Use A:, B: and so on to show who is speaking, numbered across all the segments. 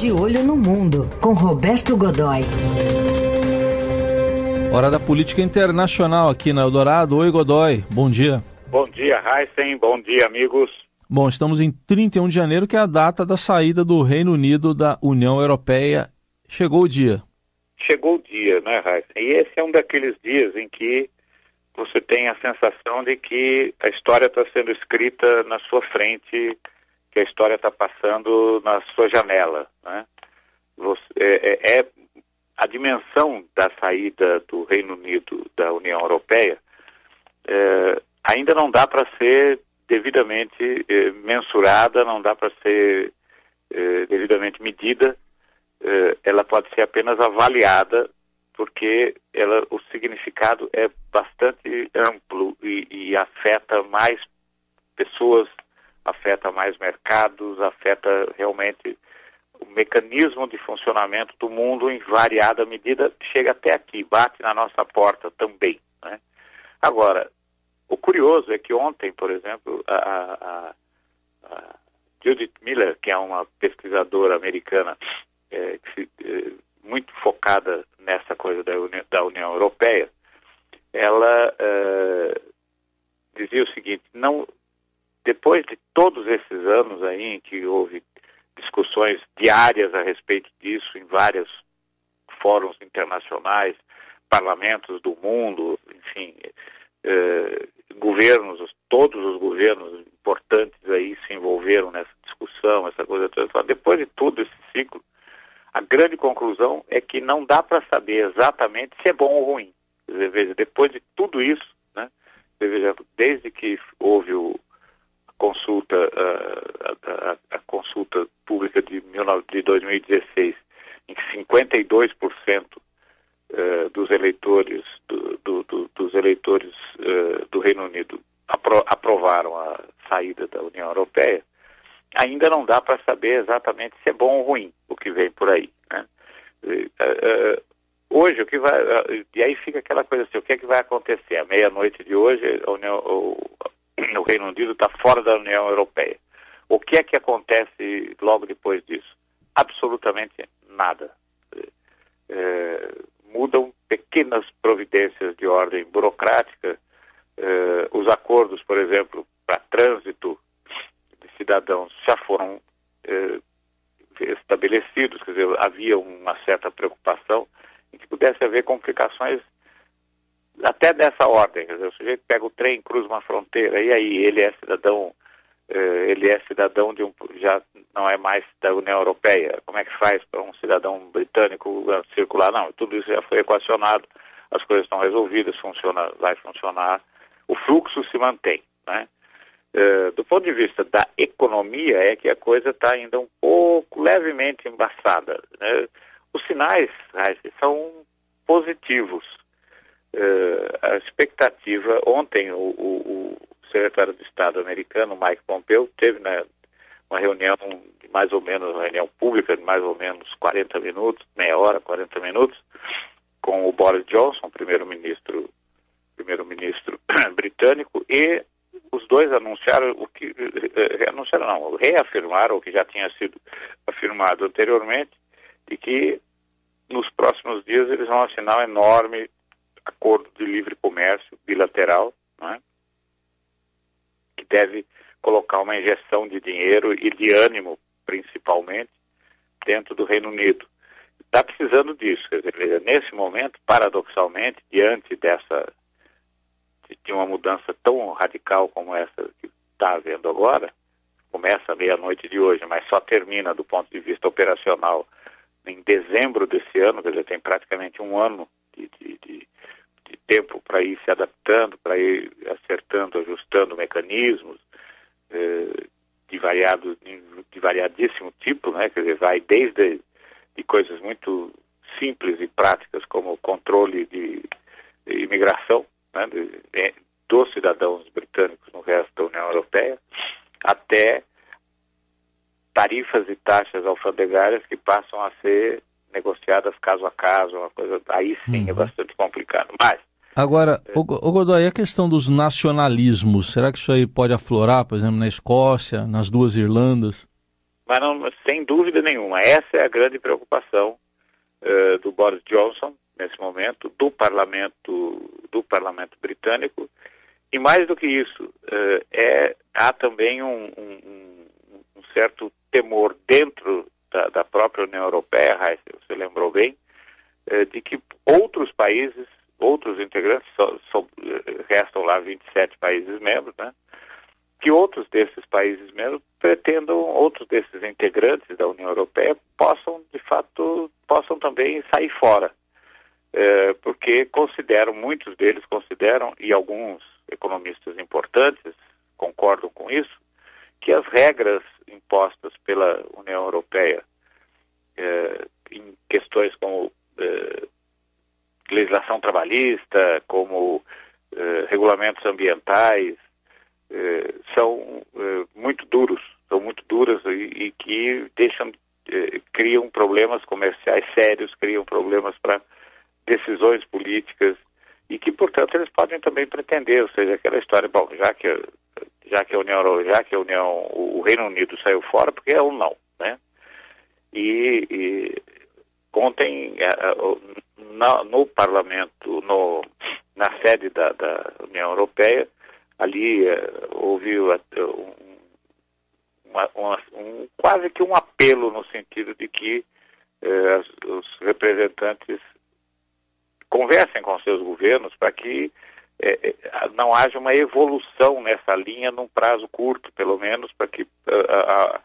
A: De Olho no Mundo, com Roberto Godoy.
B: Hora da política internacional aqui na Eldorado. Oi, Godoy. Bom dia.
C: Bom dia, Heisen. Bom dia, amigos.
B: Bom, estamos em 31 de janeiro, que é a data da saída do Reino Unido da União Europeia. Chegou o dia.
C: Chegou o dia, né, Heisen? E esse é um daqueles dias em que você tem a sensação de que a história está sendo escrita na sua frente, que a história está passando na sua janela, né? Você, é, é, é a dimensão da saída do Reino Unido da União Europeia é, ainda não dá para ser devidamente é, mensurada, não dá para ser é, devidamente medida, ela pode ser apenas avaliada, porque ela, o significado é bastante amplo e, e afeta mais pessoas, afeta mais mercados, afeta realmente o mecanismo de funcionamento do mundo em variada medida chega até aqui, bate na nossa porta também. Né? Agora, o curioso é que ontem, por exemplo, a, a, a Judith Miller, que é uma pesquisadora americana é, se, é, muito focada nessa coisa da União, da União Europeia, ela é, dizia o seguinte: não, depois de todos esses anos aí em que houve discussões diárias a respeito disso em vários fóruns internacionais, parlamentos do mundo, enfim, eh, governos, todos os governos importantes aí se envolveram nessa discussão, essa coisa toda. Depois de todo esse ciclo, a grande conclusão é que não dá para saber exatamente se é bom ou ruim. Veja, depois de tudo isso, né, veja, desde que houve o, consulta, a, a, a, consulta pública de, de 2016, em que 52% uh, dos eleitores do, do, do, dos eleitores uh, do Reino Unido apro aprovaram a saída da União Europeia, ainda não dá para saber exatamente se é bom ou ruim o que vem por aí. Né? Uh, hoje o que vai e aí fica aquela coisa assim, o que é que vai acontecer à meia-noite de hoje? A União, o Reino Unido está fora da União Europeia. O que é que acontece logo depois disso? Absolutamente nada. É, mudam pequenas providências de ordem burocrática. É, os acordos, por exemplo, para trânsito de cidadãos já foram é, estabelecidos, quer dizer, havia uma certa preocupação em que pudesse haver complicações até dessa ordem, quer dizer, o sujeito pega o trem, cruza uma fronteira, e aí ele é cidadão, eh, ele é cidadão de um, já não é mais da União Europeia, como é que faz para um cidadão britânico circular? Não, tudo isso já foi equacionado, as coisas estão resolvidas, funciona, vai funcionar, o fluxo se mantém, né? Uh, do ponto de vista da economia, é que a coisa está ainda um pouco levemente embaçada. Né? Os sinais são positivos. Uh, a expectativa, ontem o, o, o, secretário de Estado americano, Mike Pompeo, teve né, uma reunião de mais ou menos, uma reunião pública de mais ou menos 40 minutos, meia hora, 40 minutos, com o Boris Johnson, primeiro-ministro primeiro-ministro britânico, e os dois anunciaram o que eh, anunciaram não, reafirmaram o que já tinha sido afirmado anteriormente, de que nos próximos dias eles vão assinar um enorme acordo de livre comércio bilateral, né, que deve colocar uma injeção de dinheiro e de ânimo, principalmente, dentro do Reino Unido. Está precisando disso. Dizer, nesse momento, paradoxalmente, diante dessa de uma mudança tão radical como essa que está havendo agora, começa meia-noite de hoje, mas só termina do ponto de vista operacional em dezembro desse ano, quer dizer, tem praticamente um ano de, de, de, de tempo para ir se adaptando, para ir acertando, ajustando mecanismos eh, de, variado, de variadíssimo tipo, né? quer dizer, vai desde de coisas muito simples e práticas como o controle de, de imigração né? de, dos cidadãos britânicos no resto da União Europeia, até tarifas e taxas alfandegárias que passam a ser negociadas caso a caso, uma coisa aí sim é uhum. é bastante complicado. Mas
B: Agora, é... o, o Godoy, a questão dos nacionalismos, será que isso aí pode aflorar, por exemplo, na Escócia, nas duas Irlandas?
C: mas não, sem dúvida nenhuma, essa é a grande preocupação uh, do Boris Johnson nesse momento, do parlamento, do parlamento britânico, e mais do que isso, uh, é, há também um, um, um certo temor dentro da, da, própria União Europeia, lembrou bem, uh, de que outros países, outros integrantes, só, restam lá 27 países membros, né? que outros desses países membros pretendam, outros desses integrantes da União Europeia possam, de fato, possam também sair fora. É, porque consideram, muitos deles consideram, e alguns economistas importantes concordam com isso, que as regras impostas pela União Europeia em questões como é, legislação trabalhista, como é, regulamentos ambientais, é, são é, muito duros, são muito duras e, e que deixam, criam problemas comerciais sérios, criam problemas para decisões políticas e que, portanto, eles podem também pretender, ou seja, aquela história, bom, já que já que a União, já que a União, o Reino Unido saiu fora, porque é um não, né? E, e ontem é, é, no Parlamento, no, na sede da, da União Europeia, ali é, houve um, uma, um, quase que um apelo no sentido de que eh, os representantes conversem com seus governos para que é, não haja uma evolução nessa linha num prazo curto, pelo menos, para que a,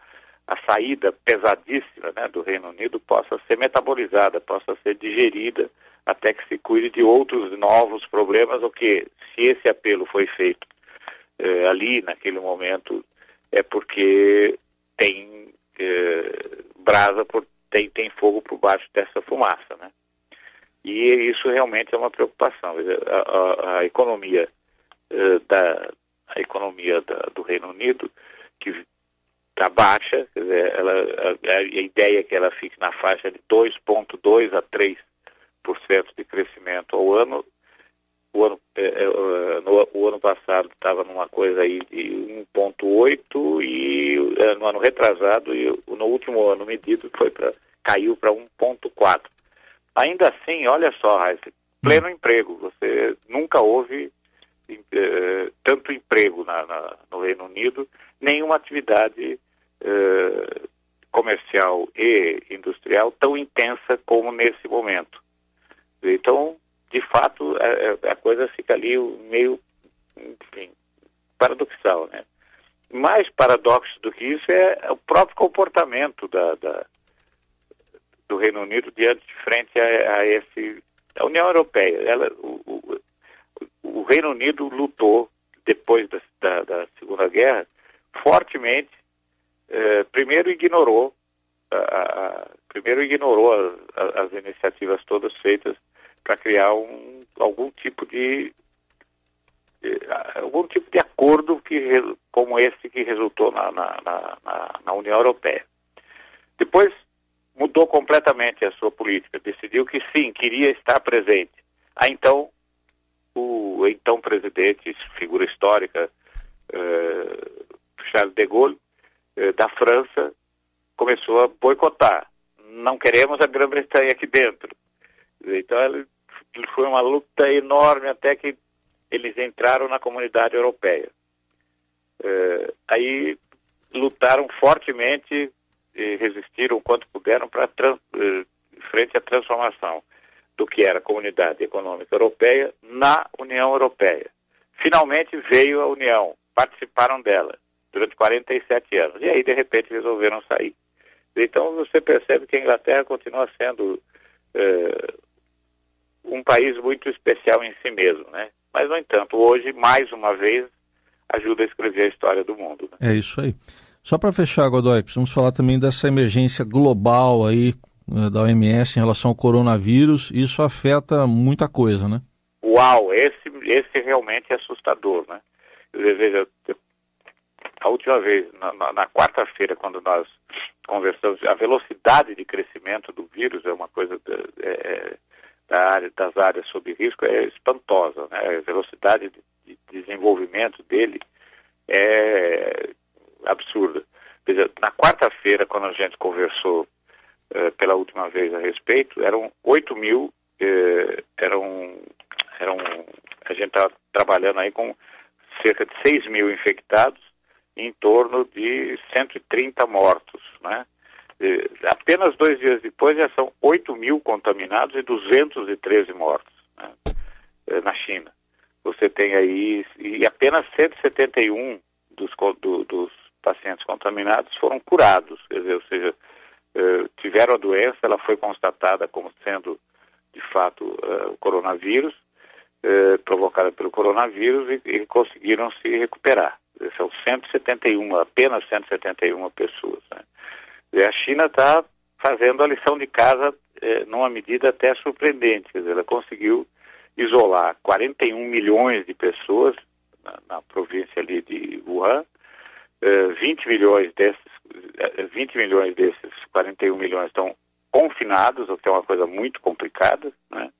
C: a saída pesadíssima né, do Reino Unido possa ser metabolizada, possa ser digerida, até que se cuide de outros novos problemas, o que, se esse apelo foi feito é, ali, naquele momento, é porque tem é, brasa, por, tem, tem fogo por baixo dessa fumaça, né? E isso realmente é uma preocupação. A, a, a economia uh, da a economia da, do Reino Unido que está baixa, quer dizer, ela, a, a, ideia é que ela fique na faixa de 2,2 a 3% de crescimento ao ano. O ano, é, é, no, o ano passado estava numa coisa aí de 1,8 e é, no ano retrasado e no último ano medido foi para caiu para 1,4. Ainda assim, olha só, Raíssa, pleno hum. emprego. Você nunca houve eh, tanto emprego na, na, no Reino Unido, nenhuma atividade eh, comercial e industrial tão intensa como nesse momento. Então, de fato, a, a coisa fica ali meio, enfim, paradoxal, né? Mais paradoxo do que isso é o próprio comportamento da, da do Reino Unido diante de frente a, a esse a União Europeia. Ela, o, o, o Reino Unido lutou depois da, da, da Segunda Guerra fortemente. Eh, primeiro ignorou a, a, primeiro ignorou as, as iniciativas todas feitas para criar um, algum tipo de algum tipo de acordo que, como esse que resultou na, na, na, na União Europeia. Depois mudou completamente a sua política, decidiu que sim, queria estar presente. Aí então, então presidente, figura histórica, uh, Charles de Gaulle, uh, da França, começou a boicotar. Não queremos a Grã-Bretanha aqui dentro. Então, ele, foi uma luta enorme até que eles entraram na comunidade europeia. Uh, aí lutaram fortemente resistiram o quanto puderam para eh, frente à transformação do que era a Comunidade Econômica Europeia na União Europeia. Finalmente veio a União, participaram dela durante 47 anos e aí de repente resolveram sair. Então você percebe que a Inglaterra continua sendo eh, um país muito especial em si mesmo, né? Mas no entanto hoje mais uma vez ajuda a escrever a história do mundo.
B: Né? É isso aí. Só para fechar, Godoy, precisamos falar também dessa emergência global aí da OMS em relação ao coronavírus. Isso afeta muita coisa, né?
C: Uau, esse, esse realmente é assustador, né? Veja, a última vez, na, na, na quarta-feira, quando nós conversamos, a velocidade de crescimento do vírus é uma coisa é, é, da área, das áreas sob risco é espantosa, né? A velocidade de, de desenvolvimento dele é absurda. Na quarta-feira, quando a gente conversou pela última vez a respeito, eram 8 mil, uh, eram, eram, a gente estava trabalhando aí com cerca de 6 mil infectados em torno de 130 mortos, né? apenas dois dias depois já são 8 mil contaminados e 213 mortos né? na China. Você tem aí, e apenas 171 dos, do, dos pacientes contaminados foram curados, quer dizer, ou seja, eh, tiveram a doença, ela foi constatada como sendo, de fato, eh, o coronavírus, eh, provocada pelo coronavírus, e, e, conseguiram se recuperar. São 171, apenas 171 pessoas. Né? E a China está fazendo a lição de casa numa medida até surpreendente, dizer, ela conseguiu isolar 41 milhões de pessoas na, na província ali de Wuhan, 20 milhões desses 20 milhões desses 41 milhões estão confinados, o que é uma coisa muito complicada, né?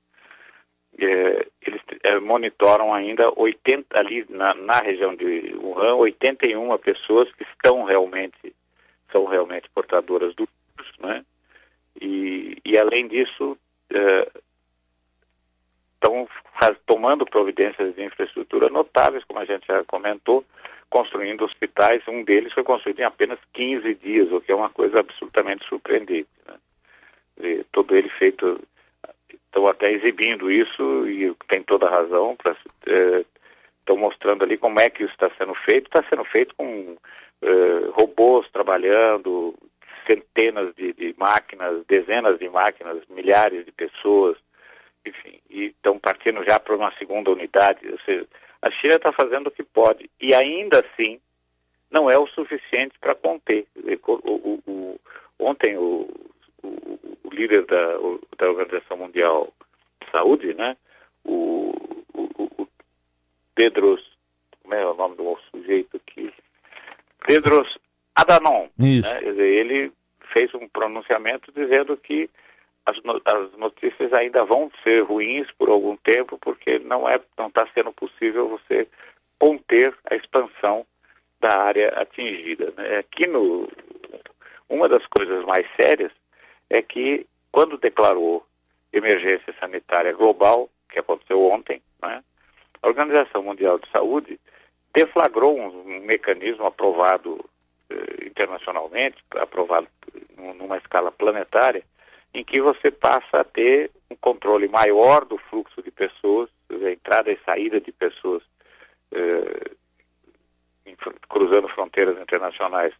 C: É, eles é, monitoram ainda 80 ali na, na, região de Wuhan, 81 pessoas que estão realmente são realmente portadoras do vírus, né? E, e além disso é, estão tomando providências de infraestrutura notáveis, como a gente já comentou, construindo hospitais. Um deles foi construído em apenas 15 dias, o que é uma coisa absolutamente surpreendente. Né? Todo ele feito, estão até exibindo isso e tem toda razão estão é, mostrando ali como é que isso está sendo feito. Está sendo feito com é, robôs trabalhando, centenas de, de, máquinas, dezenas de máquinas, milhares de pessoas, enfim, e estão partindo já para uma segunda unidade. Ou seja, a China está fazendo o que pode e ainda assim não é o suficiente para conter. O, o, o, ontem o, líder da, da, Organização Mundial de Saúde, né, o, Pedros, como é o nome do sujeito aqui? Pedros Adanon. Né, ele fez um pronunciamento dizendo que as, as notícias ainda vão ser ruins por algum tempo, porque não é, não está sendo possível você conter a expansão da área atingida. Né? Aqui no, uma das coisas mais sérias é que quando declarou emergência sanitária global, que aconteceu ontem, né, a Organização Mundial de Saúde deflagrou um, um mecanismo aprovado eh, internacionalmente, aprovado numa escala planetária, em que você passa a ter um controle maior do fluxo de pessoas, a entrada e saída de pessoas eh, cruzando fronteiras internacionais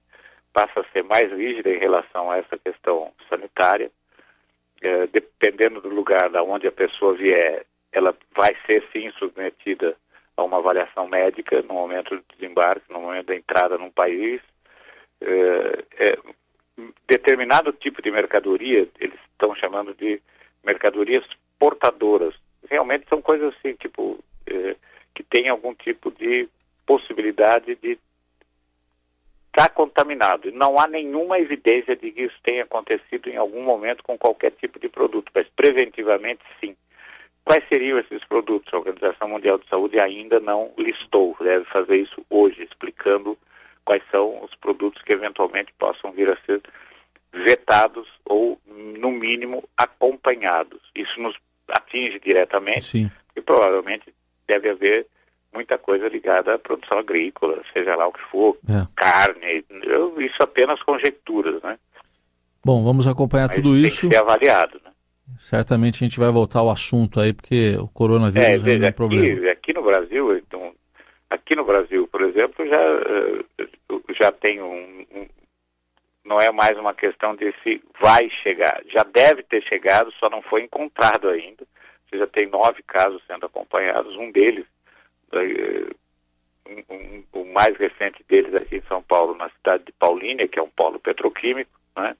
C: passa a ser mais rígida em relação a essa questão sanitária. Eh, dependendo do lugar da onde a pessoa vier, ela vai ser sim submetida a uma avaliação médica no momento do desembarque, no momento da entrada num país. Eh, é, determinado tipo de mercadoria, eles estão chamando de mercadorias portadoras. Realmente são coisas assim, tipo, eh, que tem algum tipo de possibilidade de estar tá contaminado. Não há nenhuma evidência de que isso tenha acontecido em algum momento com qualquer tipo de produto, mas preventivamente sim. Quais seriam esses produtos? A Organização Mundial de Saúde ainda não listou, deve fazer isso hoje, explicando quais são os produtos que eventualmente possam vir a ser vetados ou, no mínimo, acompanhados. Isso nos atinge diretamente
B: Sim.
C: e provavelmente deve haver muita coisa ligada à produção agrícola, seja lá o que for, é. carne, eu, isso apenas conjecturas, né?
B: Bom, vamos acompanhar
C: Mas
B: tudo
C: tem
B: isso.
C: Que ser avaliado, né?
B: Certamente a gente vai voltar ao assunto aí, porque o coronavírus é, veja, é um
C: aqui,
B: problema.
C: Aqui no Brasil, então, aqui no Brasil, por exemplo, já, eh, já tem um, um não é mais uma questão de se vai chegar. Já deve ter chegado, só não foi encontrado ainda. Você já tem nove casos sendo acompanhados, um deles, eh, um, um, o mais recente deles aqui em São Paulo, na cidade de Paulínia, que é um polo petroquímico, né?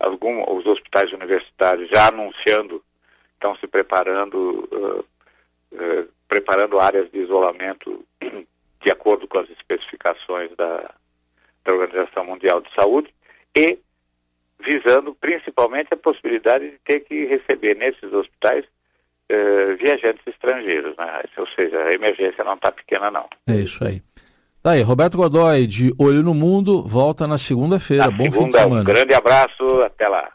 C: Algum, os hospitais universitários já anunciando, estão se preparando, uh, uh, preparando áreas de isolamento de acordo com as especificações da, da Organização Mundial de Saúde e visando principalmente a possibilidade de ter que receber nesses hospitais uh, viajantes estrangeiros, né? ou seja, a emergência não está pequena não.
B: É isso aí. Tá aí, Roberto Godoy, de Olho no Mundo, volta na segunda-feira. Bom
C: segunda,
B: fim de semana.
C: Um grande abraço, até lá.